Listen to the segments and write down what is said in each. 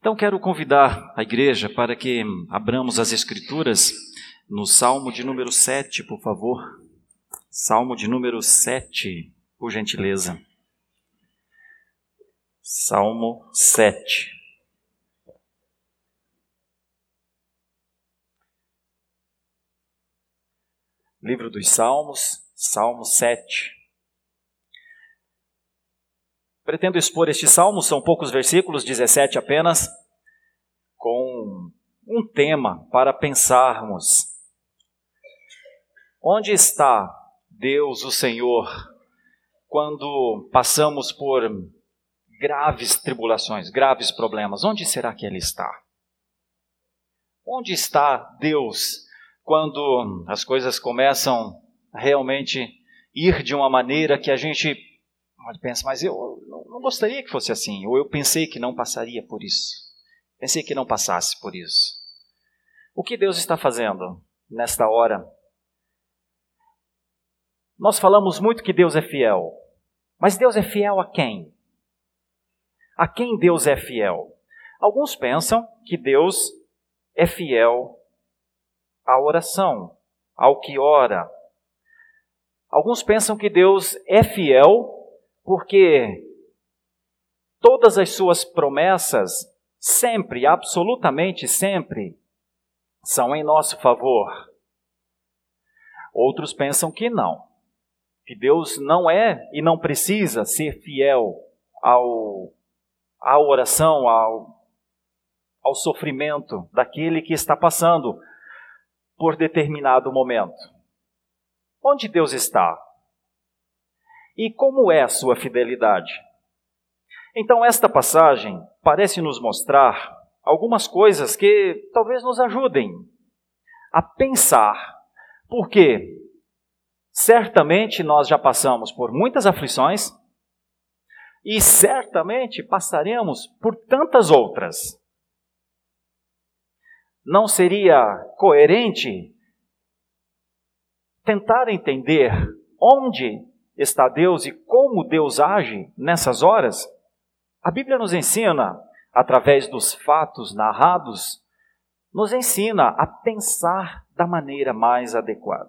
Então quero convidar a igreja para que abramos as Escrituras no Salmo de número 7, por favor. Salmo de número 7, por gentileza. Salmo 7. Livro dos Salmos, Salmo 7. Pretendo expor este salmo, são poucos versículos, 17 apenas, com um tema para pensarmos. Onde está Deus, o Senhor, quando passamos por graves tribulações, graves problemas? Onde será que Ele está? Onde está Deus quando as coisas começam a realmente ir de uma maneira que a gente pensa, mas eu não gostaria que fosse assim, ou eu pensei que não passaria por isso. Pensei que não passasse por isso. O que Deus está fazendo nesta hora? Nós falamos muito que Deus é fiel, mas Deus é fiel a quem? A quem Deus é fiel? Alguns pensam que Deus é fiel à oração, ao que ora. Alguns pensam que Deus é fiel porque todas as suas promessas, sempre, absolutamente sempre, são em nosso favor. Outros pensam que não, que Deus não é e não precisa ser fiel ao, à oração, ao, ao sofrimento daquele que está passando por determinado momento. Onde Deus está? E como é a sua fidelidade? Então, esta passagem parece nos mostrar algumas coisas que talvez nos ajudem a pensar. Porque certamente nós já passamos por muitas aflições e certamente passaremos por tantas outras. Não seria coerente tentar entender onde está Deus e como Deus age nessas horas, a Bíblia nos ensina, através dos fatos narrados, nos ensina a pensar da maneira mais adequada.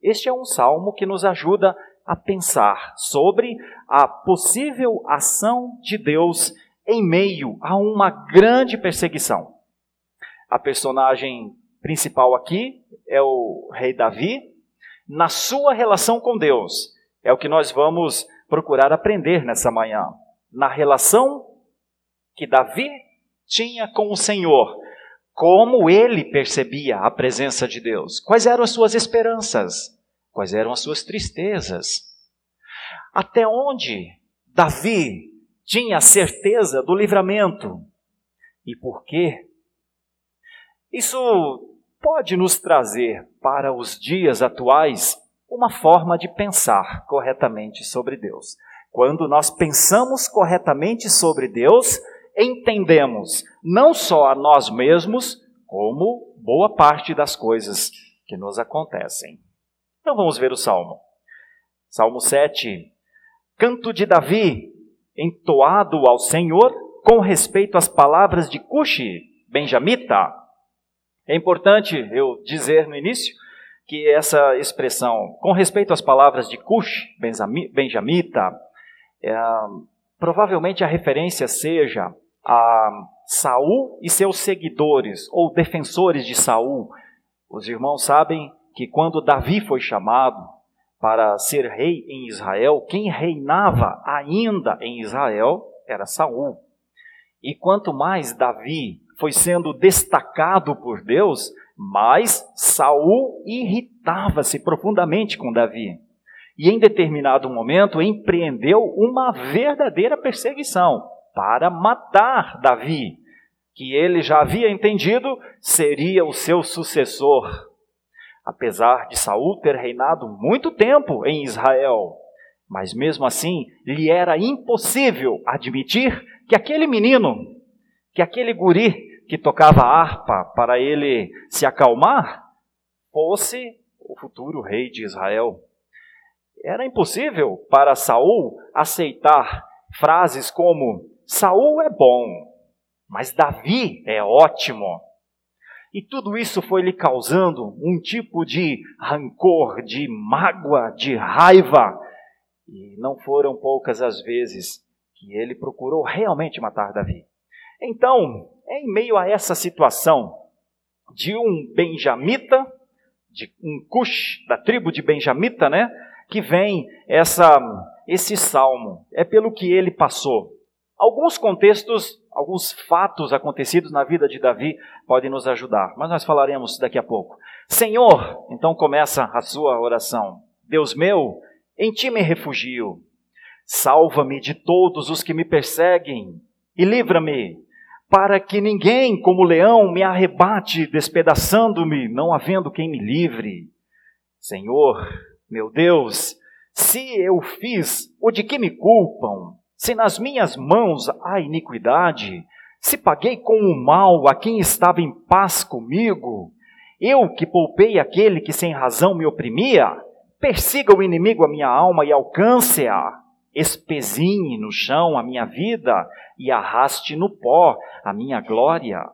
Este é um salmo que nos ajuda a pensar sobre a possível ação de Deus em meio a uma grande perseguição. A personagem principal aqui é o rei Davi, na sua relação com Deus. É o que nós vamos procurar aprender nessa manhã. Na relação que Davi tinha com o Senhor, como ele percebia a presença de Deus, quais eram as suas esperanças, quais eram as suas tristezas, até onde Davi tinha certeza do livramento e por quê. Isso pode nos trazer para os dias atuais uma forma de pensar corretamente sobre Deus. Quando nós pensamos corretamente sobre Deus, entendemos não só a nós mesmos, como boa parte das coisas que nos acontecem. Então vamos ver o salmo. Salmo 7. Canto de Davi, entoado ao Senhor com respeito às palavras de Cuxi, benjamita. É importante eu dizer no início que essa expressão, com respeito às palavras de Cush, benjamita, é, provavelmente a referência seja a Saul e seus seguidores, ou defensores de Saul. Os irmãos sabem que quando Davi foi chamado para ser rei em Israel, quem reinava ainda em Israel era Saul. E quanto mais Davi foi sendo destacado por Deus, mas Saul irritava-se profundamente com Davi. E em determinado momento empreendeu uma verdadeira perseguição para matar Davi, que ele já havia entendido seria o seu sucessor. Apesar de Saul ter reinado muito tempo em Israel, mas mesmo assim lhe era impossível admitir que aquele menino, que aquele guri que tocava harpa para ele se acalmar fosse o futuro rei de Israel. Era impossível para Saul aceitar frases como Saul é bom, mas Davi é ótimo. E tudo isso foi lhe causando um tipo de rancor, de mágoa, de raiva. E não foram poucas as vezes que ele procurou realmente matar Davi. Então, em meio a essa situação de um benjamita, de um Cush, da tribo de benjamita, né, que vem essa esse salmo. É pelo que ele passou. Alguns contextos, alguns fatos acontecidos na vida de Davi podem nos ajudar, mas nós falaremos daqui a pouco. Senhor, então começa a sua oração. Deus meu, em ti me refugio. Salva-me de todos os que me perseguem e livra-me, para que ninguém, como leão, me arrebate, despedaçando-me, não havendo quem me livre. Senhor, meu Deus, se eu fiz o de que me culpam, se nas minhas mãos há iniquidade, se paguei com o mal a quem estava em paz comigo, eu que poupei aquele que sem razão me oprimia, persiga o inimigo a minha alma e alcance-a, espezinhe no chão a minha vida e arraste no pó a minha glória.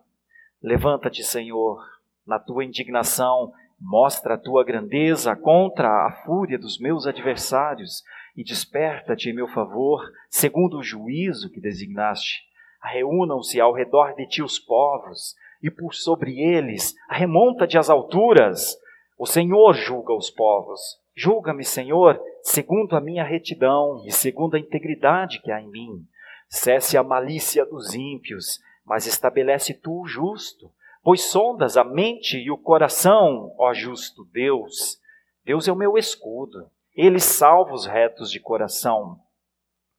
Levanta-te, Senhor, na tua indignação, mostra a tua grandeza contra a fúria dos meus adversários e desperta-te em meu favor, segundo o juízo que designaste. Reúnam-se ao redor de ti os povos, e por sobre eles remonta-te às alturas. O Senhor julga os povos. Julga-me, Senhor, segundo a minha retidão e segundo a integridade que há em mim. Cesse a malícia dos ímpios, mas estabelece tu o justo. Pois sondas a mente e o coração, ó justo Deus. Deus é o meu escudo. Ele salva os retos de coração.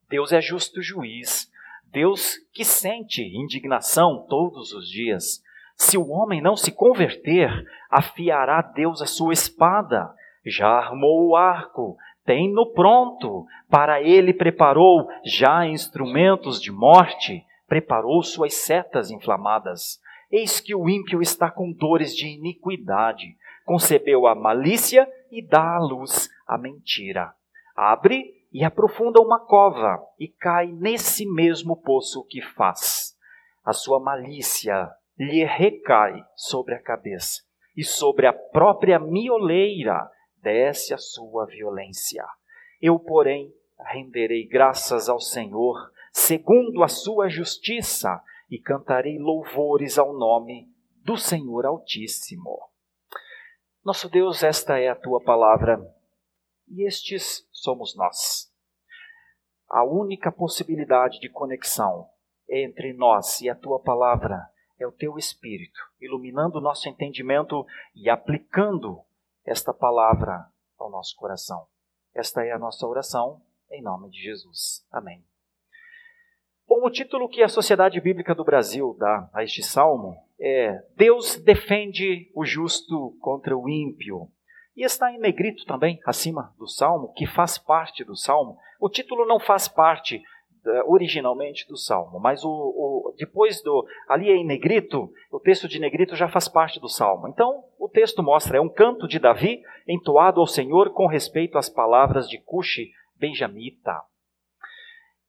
Deus é justo juiz. Deus que sente indignação todos os dias. Se o homem não se converter, afiará Deus a sua espada. Já armou o arco, tem no pronto. Para ele preparou já instrumentos de morte, preparou suas setas inflamadas. Eis que o ímpio está com dores de iniquidade, concebeu a malícia e dá à luz a mentira. Abre e aprofunda uma cova e cai nesse mesmo poço que faz. A sua malícia lhe recai sobre a cabeça, e sobre a própria mioleira desce a sua violência. Eu, porém, renderei graças ao Senhor, segundo a sua justiça, e cantarei louvores ao nome do Senhor Altíssimo. Nosso Deus, esta é a tua palavra e estes somos nós. A única possibilidade de conexão entre nós e a tua palavra é o teu Espírito, iluminando o nosso entendimento e aplicando esta palavra ao nosso coração. Esta é a nossa oração, em nome de Jesus. Amém. Bom, o título que a Sociedade Bíblica do Brasil dá a este salmo é Deus defende o justo contra o ímpio. E está em negrito também, acima do salmo, que faz parte do salmo. O título não faz parte uh, originalmente do salmo, mas o, o, depois do. Ali é em negrito, o texto de negrito já faz parte do salmo. Então, o texto mostra, é um canto de Davi entoado ao Senhor com respeito às palavras de Cuxi Benjamita.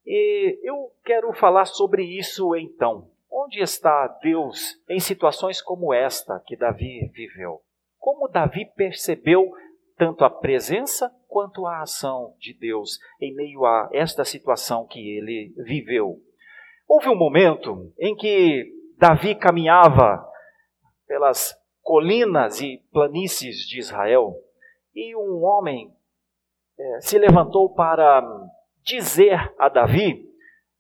E eu quero falar sobre isso então. Onde está Deus em situações como esta que Davi viveu? Como Davi percebeu tanto a presença quanto a ação de Deus em meio a esta situação que ele viveu? Houve um momento em que Davi caminhava pelas colinas e planícies de Israel e um homem é, se levantou para dizer a Davi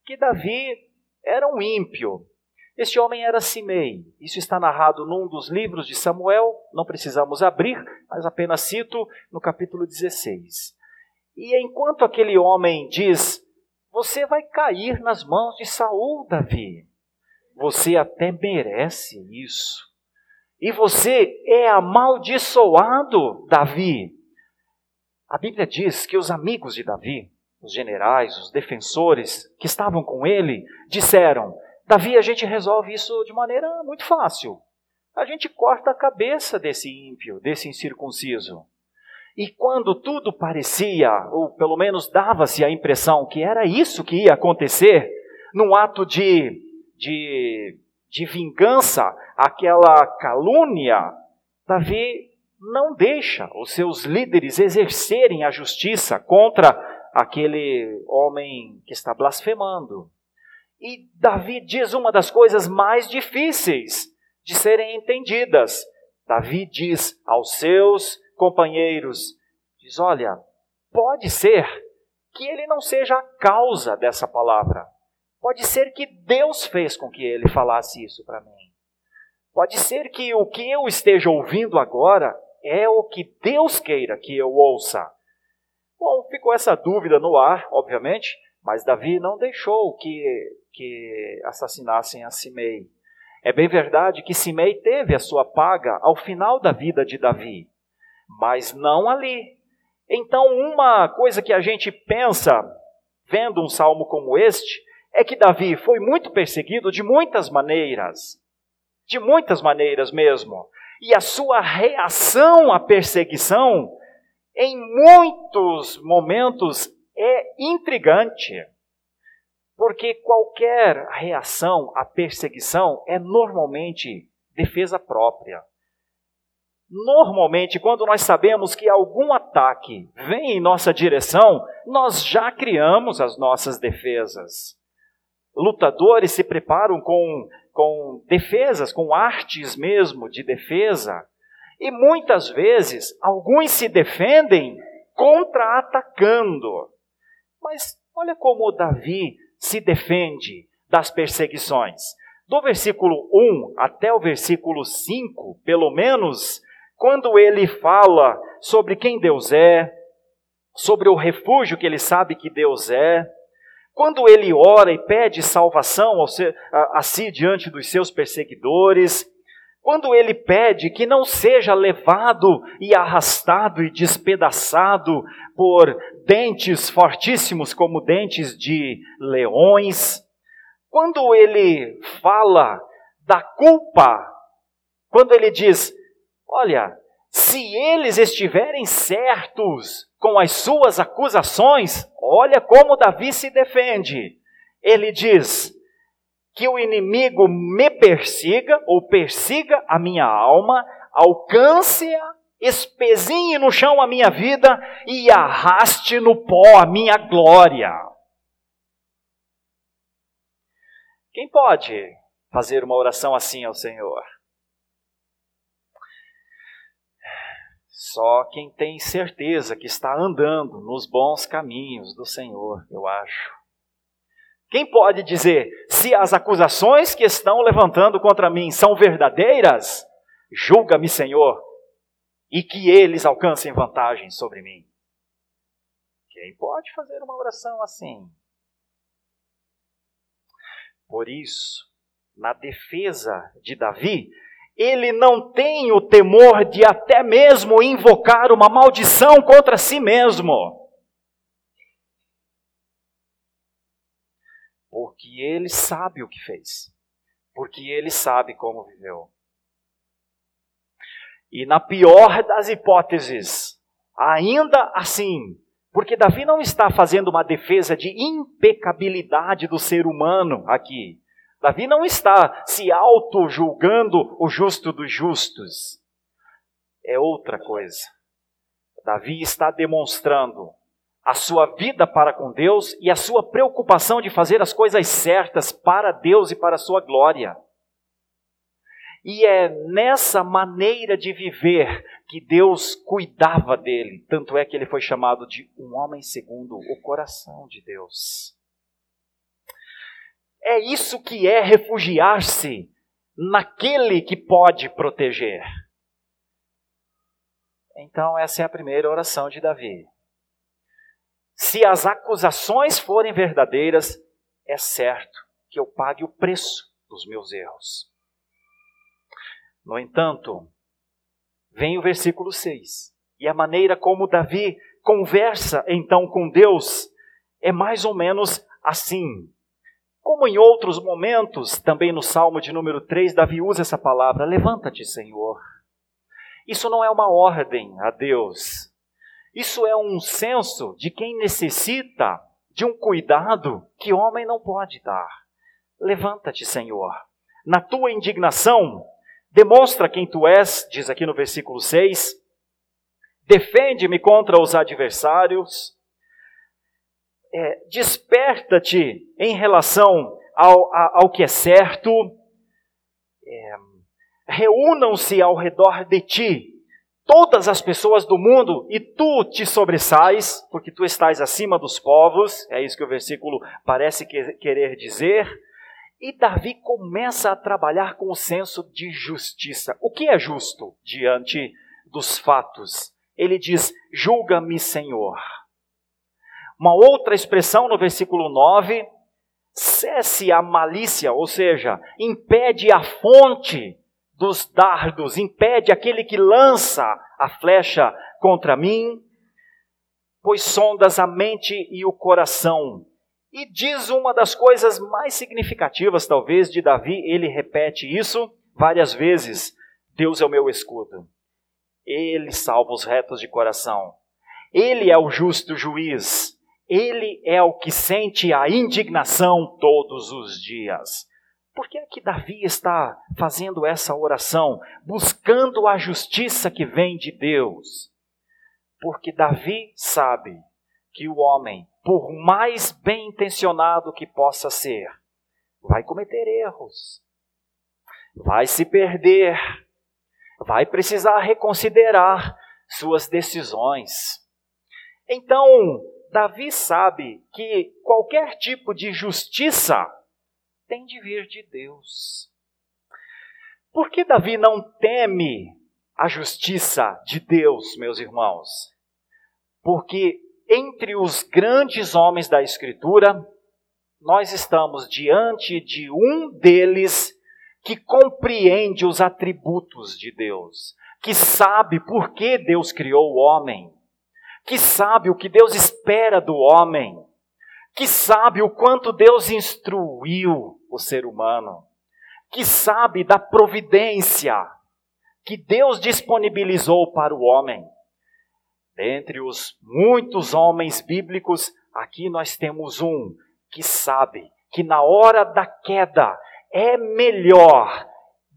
que Davi era um ímpio. Este homem era Simei. Isso está narrado num dos livros de Samuel, não precisamos abrir, mas apenas cito no capítulo 16. E enquanto aquele homem diz: Você vai cair nas mãos de Saul, Davi. Você até merece isso. E você é amaldiçoado, Davi. A Bíblia diz que os amigos de Davi, os generais, os defensores que estavam com ele, disseram: Davi, a gente resolve isso de maneira muito fácil. A gente corta a cabeça desse ímpio, desse incircunciso. E quando tudo parecia, ou pelo menos dava-se a impressão que era isso que ia acontecer, num ato de, de de vingança, aquela calúnia, Davi não deixa os seus líderes exercerem a justiça contra aquele homem que está blasfemando. E Davi diz uma das coisas mais difíceis de serem entendidas. Davi diz aos seus companheiros: diz, olha, pode ser que ele não seja a causa dessa palavra. Pode ser que Deus fez com que ele falasse isso para mim. Pode ser que o que eu esteja ouvindo agora é o que Deus queira que eu ouça. Bom, ficou essa dúvida no ar, obviamente, mas Davi não deixou que, que assassinassem a Simei. É bem verdade que Simei teve a sua paga ao final da vida de Davi, mas não ali. Então, uma coisa que a gente pensa, vendo um salmo como este, é que Davi foi muito perseguido de muitas maneiras. De muitas maneiras mesmo. E a sua reação à perseguição, em muitos momentos, é intrigante. Porque qualquer reação à perseguição é normalmente defesa própria. Normalmente, quando nós sabemos que algum ataque vem em nossa direção, nós já criamos as nossas defesas lutadores se preparam com, com defesas, com artes mesmo de defesa. E muitas vezes alguns se defendem contra-atacando. Mas olha como Davi se defende das perseguições. Do versículo 1 até o versículo 5, pelo menos, quando ele fala sobre quem Deus é, sobre o refúgio que ele sabe que Deus é, quando ele ora e pede salvação a, si diante dos seus perseguidores, quando ele pede que não seja levado e arrastado e despedaçado por dentes fortíssimos como dentes de leões, quando ele fala da culpa, quando ele diz: Olha, se eles estiverem certos com as suas acusações, olha como Davi se defende. Ele diz: que o inimigo me persiga ou persiga a minha alma, alcance-a, espezinhe no chão a minha vida e arraste no pó a minha glória. Quem pode fazer uma oração assim ao Senhor? Só quem tem certeza que está andando nos bons caminhos do Senhor, eu acho. Quem pode dizer se as acusações que estão levantando contra mim são verdadeiras? Julga-me, Senhor, e que eles alcancem vantagem sobre mim. Quem pode fazer uma oração assim? Por isso, na defesa de Davi, ele não tem o temor de até mesmo invocar uma maldição contra si mesmo. Porque ele sabe o que fez. Porque ele sabe como viveu. E na pior das hipóteses, ainda assim, porque Davi não está fazendo uma defesa de impecabilidade do ser humano aqui. Davi não está se auto-julgando o justo dos justos. É outra coisa. Davi está demonstrando a sua vida para com Deus e a sua preocupação de fazer as coisas certas para Deus e para a sua glória. E é nessa maneira de viver que Deus cuidava dele, tanto é que ele foi chamado de um homem segundo o coração de Deus. É isso que é refugiar-se naquele que pode proteger. Então, essa é a primeira oração de Davi. Se as acusações forem verdadeiras, é certo que eu pague o preço dos meus erros. No entanto, vem o versículo 6. E a maneira como Davi conversa então com Deus é mais ou menos assim. Como em outros momentos, também no Salmo de número 3, Davi usa essa palavra: Levanta-te, Senhor. Isso não é uma ordem a Deus. Isso é um senso de quem necessita de um cuidado que homem não pode dar. Levanta-te, Senhor. na tua indignação, demonstra quem tu és, diz aqui no versículo 6. Defende-me contra os adversários. É, Desperta-te em relação ao, ao que é certo. É, Reúnam-se ao redor de ti todas as pessoas do mundo e tu te sobressais, porque tu estás acima dos povos. É isso que o versículo parece querer dizer. E Davi começa a trabalhar com o senso de justiça. O que é justo diante dos fatos? Ele diz: Julga-me, Senhor. Uma outra expressão no versículo 9: cesse a malícia, ou seja, impede a fonte dos dardos, impede aquele que lança a flecha contra mim, pois sondas a mente e o coração e diz uma das coisas mais significativas, talvez, de Davi, ele repete isso várias vezes: Deus é o meu escudo. Ele salva os retos de coração. Ele é o justo juiz. Ele é o que sente a indignação todos os dias. Por que é que Davi está fazendo essa oração, buscando a justiça que vem de Deus? Porque Davi sabe que o homem por mais bem intencionado que possa ser, vai cometer erros, vai se perder, vai precisar reconsiderar suas decisões. Então, Davi sabe que qualquer tipo de justiça tem de vir de Deus. Por que Davi não teme a justiça de Deus, meus irmãos? Porque entre os grandes homens da Escritura, nós estamos diante de um deles que compreende os atributos de Deus, que sabe por que Deus criou o homem, que sabe o que Deus espera do homem, que sabe o quanto Deus instruiu o ser humano, que sabe da providência que Deus disponibilizou para o homem. Dentre os muitos homens bíblicos, aqui nós temos um que sabe que na hora da queda é melhor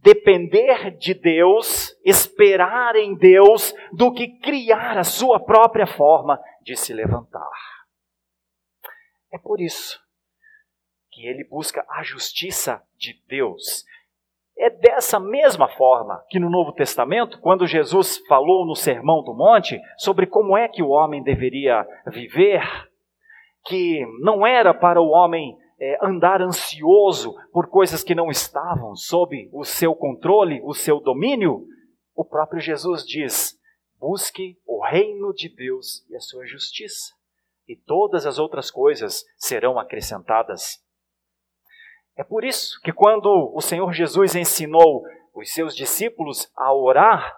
depender de Deus, esperar em Deus, do que criar a sua própria forma de se levantar. É por isso que ele busca a justiça de Deus. É dessa mesma forma que no Novo Testamento, quando Jesus falou no Sermão do Monte sobre como é que o homem deveria viver, que não era para o homem é, andar ansioso por coisas que não estavam sob o seu controle, o seu domínio, o próprio Jesus diz: busque o reino de Deus e a sua justiça, e todas as outras coisas serão acrescentadas é por isso que quando o Senhor Jesus ensinou os seus discípulos a orar,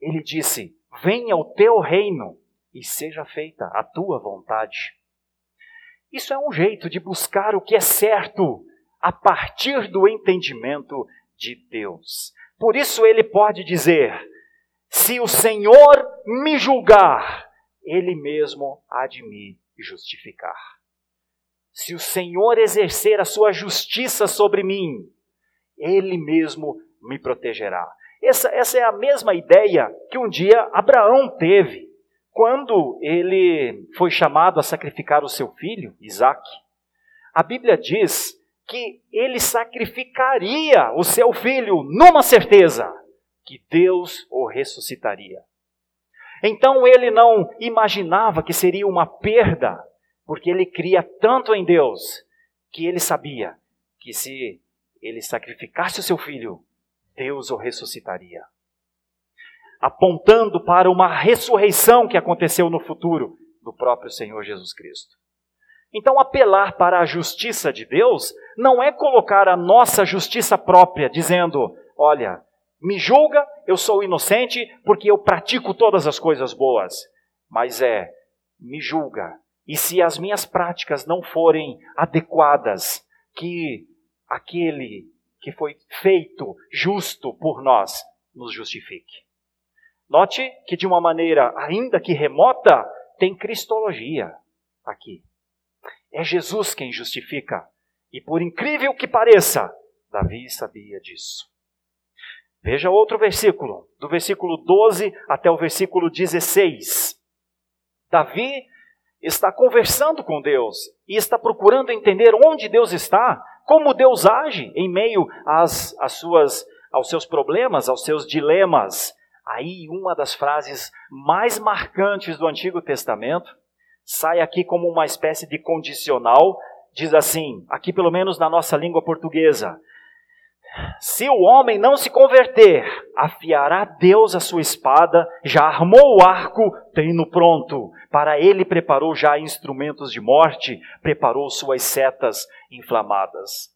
ele disse: Venha o teu reino e seja feita a tua vontade. Isso é um jeito de buscar o que é certo a partir do entendimento de Deus. Por isso ele pode dizer: Se o Senhor me julgar, ele mesmo há de me justificar se o Senhor exercer a sua justiça sobre mim, Ele mesmo me protegerá. Essa, essa é a mesma ideia que um dia Abraão teve, quando ele foi chamado a sacrificar o seu filho, Isaac. A Bíblia diz que ele sacrificaria o seu filho numa certeza que Deus o ressuscitaria. Então ele não imaginava que seria uma perda porque ele cria tanto em Deus que ele sabia que se ele sacrificasse o seu filho, Deus o ressuscitaria. Apontando para uma ressurreição que aconteceu no futuro do próprio Senhor Jesus Cristo. Então, apelar para a justiça de Deus não é colocar a nossa justiça própria, dizendo: olha, me julga, eu sou inocente porque eu pratico todas as coisas boas. Mas é, me julga, e se as minhas práticas não forem adequadas, que aquele que foi feito justo por nós nos justifique. Note que, de uma maneira ainda que remota, tem cristologia aqui. É Jesus quem justifica. E por incrível que pareça, Davi sabia disso. Veja outro versículo, do versículo 12 até o versículo 16. Davi está conversando com Deus e está procurando entender onde Deus está, como Deus age em meio às, às suas, aos seus problemas, aos seus dilemas. Aí, uma das frases mais marcantes do Antigo Testamento sai aqui como uma espécie de condicional, diz assim, aqui pelo menos na nossa língua portuguesa: se o homem não se converter, afiará Deus a sua espada, já armou o arco, tem-no pronto. Para ele preparou já instrumentos de morte, preparou suas setas inflamadas.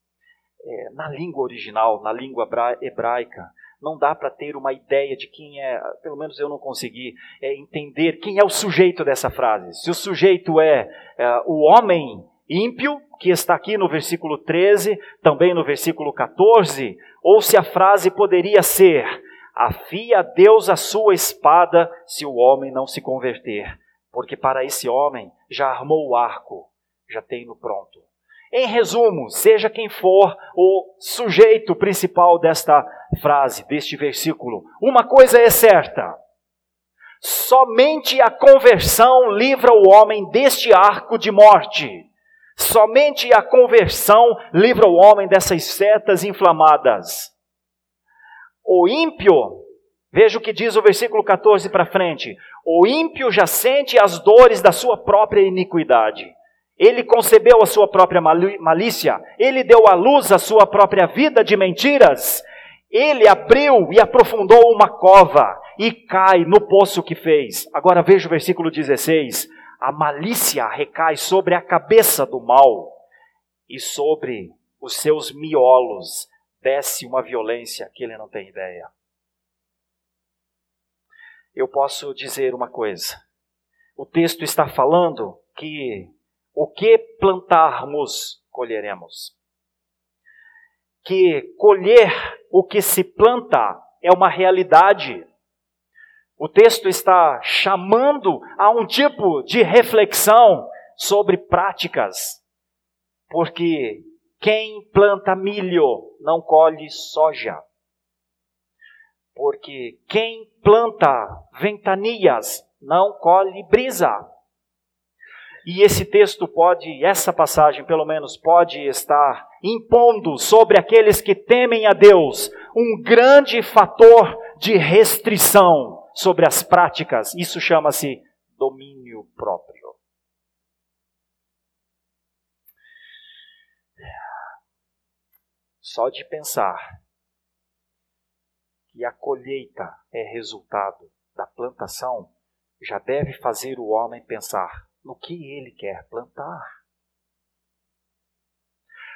É, na língua original, na língua hebraica, não dá para ter uma ideia de quem é, pelo menos eu não consegui é, entender quem é o sujeito dessa frase. Se o sujeito é, é o homem ímpio, que está aqui no versículo 13, também no versículo 14, ou se a frase poderia ser: Afia Deus a sua espada se o homem não se converter, porque para esse homem já armou o arco, já tem no pronto. Em resumo, seja quem for o sujeito principal desta frase, deste versículo, uma coisa é certa: somente a conversão livra o homem deste arco de morte. Somente a conversão livra o homem dessas setas inflamadas. O ímpio, veja o que diz o versículo 14 para frente: o ímpio já sente as dores da sua própria iniquidade. Ele concebeu a sua própria malícia, ele deu à luz a sua própria vida de mentiras. Ele abriu e aprofundou uma cova e cai no poço que fez. Agora veja o versículo 16 a malícia recai sobre a cabeça do mal e sobre os seus miolos desce uma violência que ele não tem ideia. Eu posso dizer uma coisa. O texto está falando que o que plantarmos, colheremos. Que colher o que se planta é uma realidade. O texto está chamando a um tipo de reflexão sobre práticas, porque quem planta milho não colhe soja, porque quem planta ventanias não colhe brisa. E esse texto pode, essa passagem pelo menos, pode estar impondo sobre aqueles que temem a Deus um grande fator de restrição sobre as práticas. Isso chama-se domínio próprio. Só de pensar que a colheita é resultado da plantação já deve fazer o homem pensar no que ele quer plantar.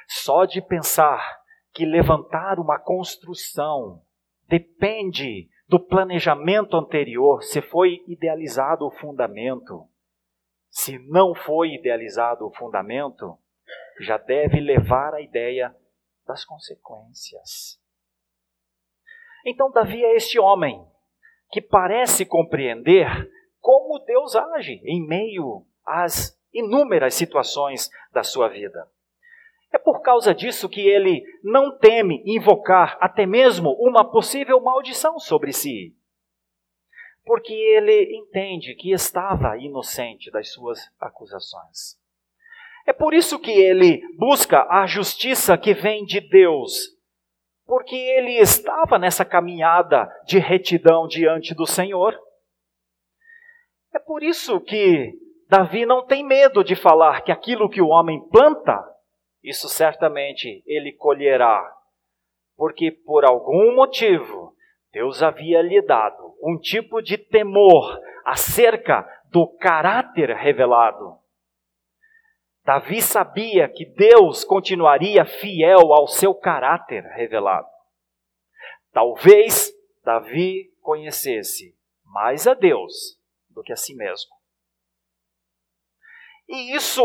Só de pensar que levantar uma construção depende do planejamento anterior, se foi idealizado o fundamento. Se não foi idealizado o fundamento, já deve levar a ideia das consequências. Então, Davi é este homem que parece compreender como Deus age em meio às inúmeras situações da sua vida. É por causa disso que ele não teme invocar até mesmo uma possível maldição sobre si. Porque ele entende que estava inocente das suas acusações. É por isso que ele busca a justiça que vem de Deus, porque ele estava nessa caminhada de retidão diante do Senhor. É por isso que Davi não tem medo de falar que aquilo que o homem planta, isso certamente ele colherá, porque por algum motivo Deus havia lhe dado um tipo de temor acerca do caráter revelado. Davi sabia que Deus continuaria fiel ao seu caráter revelado. Talvez Davi conhecesse mais a Deus do que a si mesmo. E isso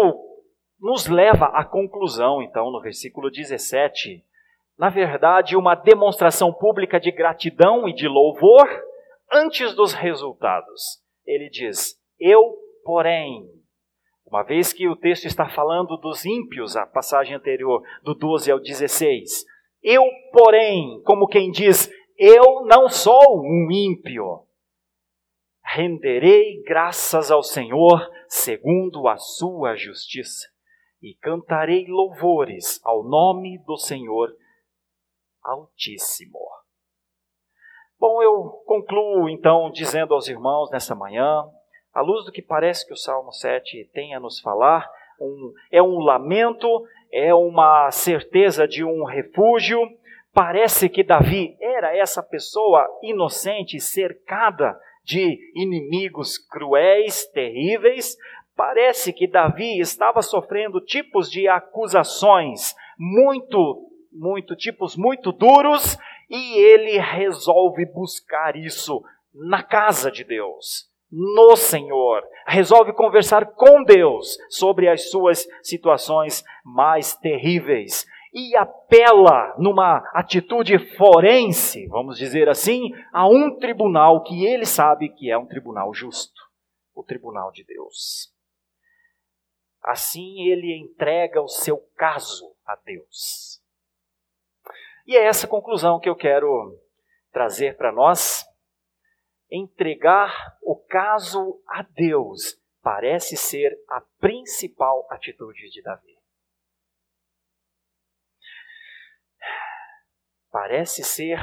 nos leva à conclusão, então, no versículo 17. Na verdade, uma demonstração pública de gratidão e de louvor antes dos resultados. Ele diz: Eu, porém, uma vez que o texto está falando dos ímpios, a passagem anterior, do 12 ao 16, Eu, porém, como quem diz, eu não sou um ímpio. Renderei graças ao Senhor segundo a sua justiça e cantarei louvores ao nome do Senhor Altíssimo. Bom, eu concluo então dizendo aos irmãos nessa manhã, à luz do que parece que o Salmo 7 tem a nos falar, um, é um lamento, é uma certeza de um refúgio. Parece que Davi era essa pessoa inocente, cercada de inimigos cruéis, terríveis, Parece que Davi estava sofrendo tipos de acusações muito, muito, tipos muito duros, e ele resolve buscar isso na casa de Deus, no Senhor. Resolve conversar com Deus sobre as suas situações mais terríveis e apela numa atitude forense, vamos dizer assim, a um tribunal que ele sabe que é um tribunal justo, o tribunal de Deus. Assim ele entrega o seu caso a Deus. E é essa conclusão que eu quero trazer para nós. Entregar o caso a Deus parece ser a principal atitude de Davi. Parece ser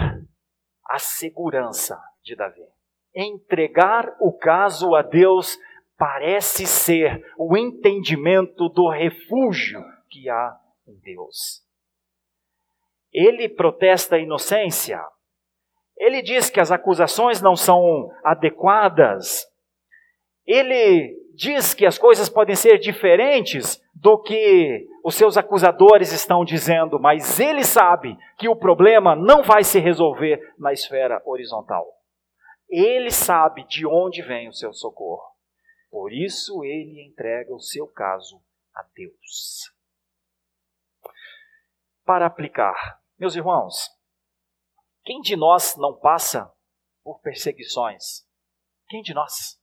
a segurança de Davi. Entregar o caso a Deus parece ser o entendimento do refúgio que há em Deus. Ele protesta a inocência. Ele diz que as acusações não são adequadas. Ele diz que as coisas podem ser diferentes do que os seus acusadores estão dizendo, mas ele sabe que o problema não vai se resolver na esfera horizontal. Ele sabe de onde vem o seu socorro. Por isso ele entrega o seu caso a Deus. Para aplicar, meus irmãos, quem de nós não passa por perseguições? Quem de nós?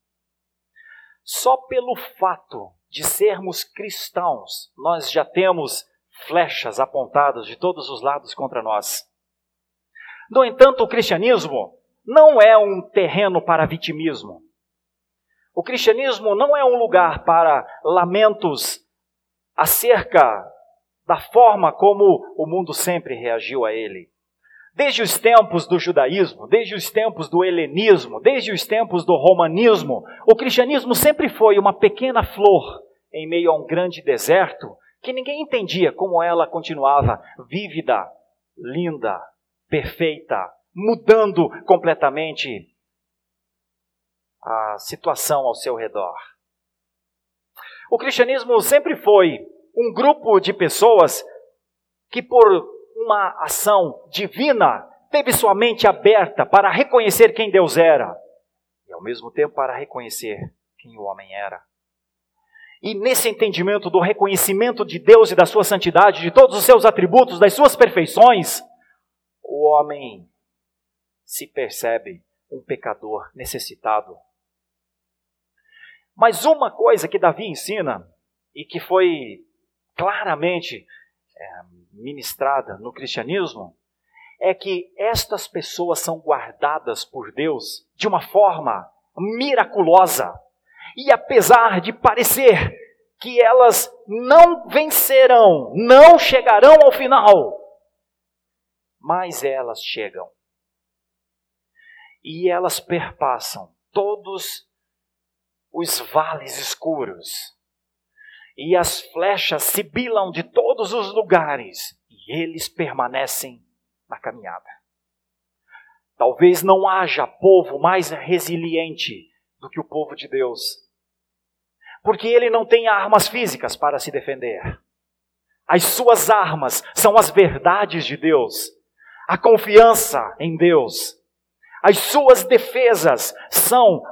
Só pelo fato de sermos cristãos, nós já temos flechas apontadas de todos os lados contra nós. No entanto, o cristianismo não é um terreno para vitimismo. O cristianismo não é um lugar para lamentos acerca da forma como o mundo sempre reagiu a ele. Desde os tempos do judaísmo, desde os tempos do helenismo, desde os tempos do romanismo, o cristianismo sempre foi uma pequena flor em meio a um grande deserto que ninguém entendia como ela continuava vívida, linda, perfeita, mudando completamente a situação ao seu redor. O cristianismo sempre foi um grupo de pessoas que, por uma ação divina, teve sua mente aberta para reconhecer quem Deus era e, ao mesmo tempo, para reconhecer quem o homem era. E nesse entendimento do reconhecimento de Deus e da sua santidade, de todos os seus atributos, das suas perfeições, o homem se percebe um pecador necessitado mas uma coisa que Davi ensina, e que foi claramente é, ministrada no cristianismo, é que estas pessoas são guardadas por Deus de uma forma miraculosa. E apesar de parecer que elas não vencerão, não chegarão ao final, mas elas chegam. E elas perpassam todos os vales escuros, e as flechas sibilam de todos os lugares, e eles permanecem na caminhada. Talvez não haja povo mais resiliente do que o povo de Deus, porque ele não tem armas físicas para se defender. As suas armas são as verdades de Deus, a confiança em Deus. As suas defesas são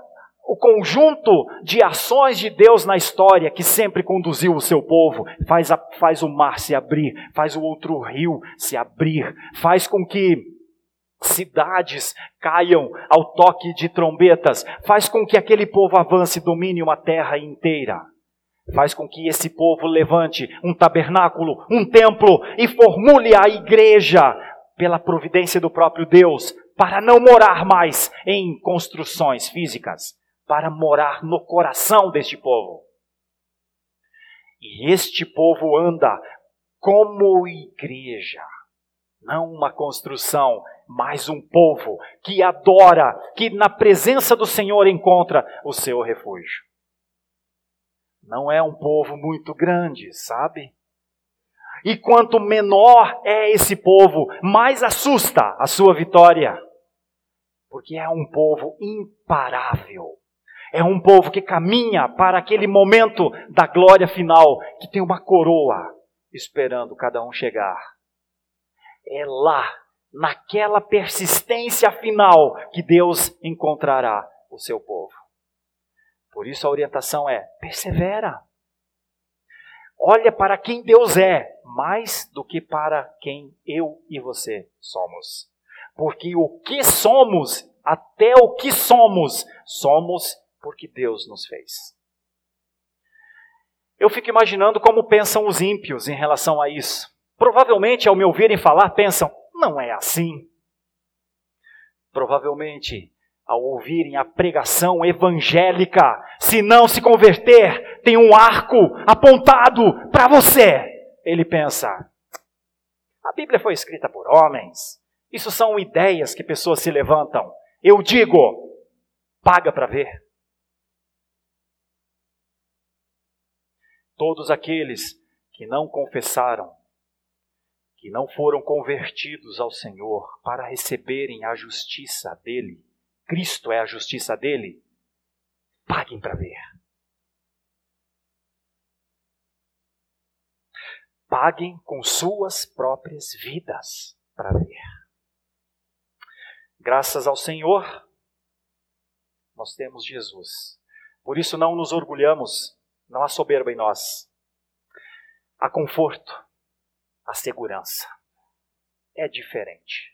o conjunto de ações de Deus na história que sempre conduziu o seu povo, faz, a, faz o mar se abrir, faz o outro rio se abrir, faz com que cidades caiam ao toque de trombetas, faz com que aquele povo avance e domine uma terra inteira. Faz com que esse povo levante um tabernáculo, um templo e formule a igreja pela providência do próprio Deus, para não morar mais em construções físicas, para morar no coração deste povo. E este povo anda como igreja, não uma construção, mas um povo que adora, que na presença do Senhor encontra o seu refúgio. Não é um povo muito grande, sabe? E quanto menor é esse povo, mais assusta a sua vitória. Porque é um povo imparável. É um povo que caminha para aquele momento da glória final, que tem uma coroa esperando cada um chegar. É lá, naquela persistência final, que Deus encontrará o seu povo. Por isso a orientação é: persevera. Olha para quem Deus é, mais do que para quem eu e você somos. Porque o que somos, até o que somos, somos porque Deus nos fez. Eu fico imaginando como pensam os ímpios em relação a isso. Provavelmente, ao me ouvirem falar, pensam: não é assim. Provavelmente, ao ouvirem a pregação evangélica, se não se converter, tem um arco apontado para você. Ele pensa: a Bíblia foi escrita por homens. Isso são ideias que pessoas se levantam. Eu digo: paga para ver. Todos aqueles que não confessaram, que não foram convertidos ao Senhor para receberem a justiça dele, Cristo é a justiça dele, paguem para ver. Paguem com suas próprias vidas para ver. Graças ao Senhor, nós temos Jesus. Por isso não nos orgulhamos, não há soberba em nós. Há conforto, há segurança. É diferente.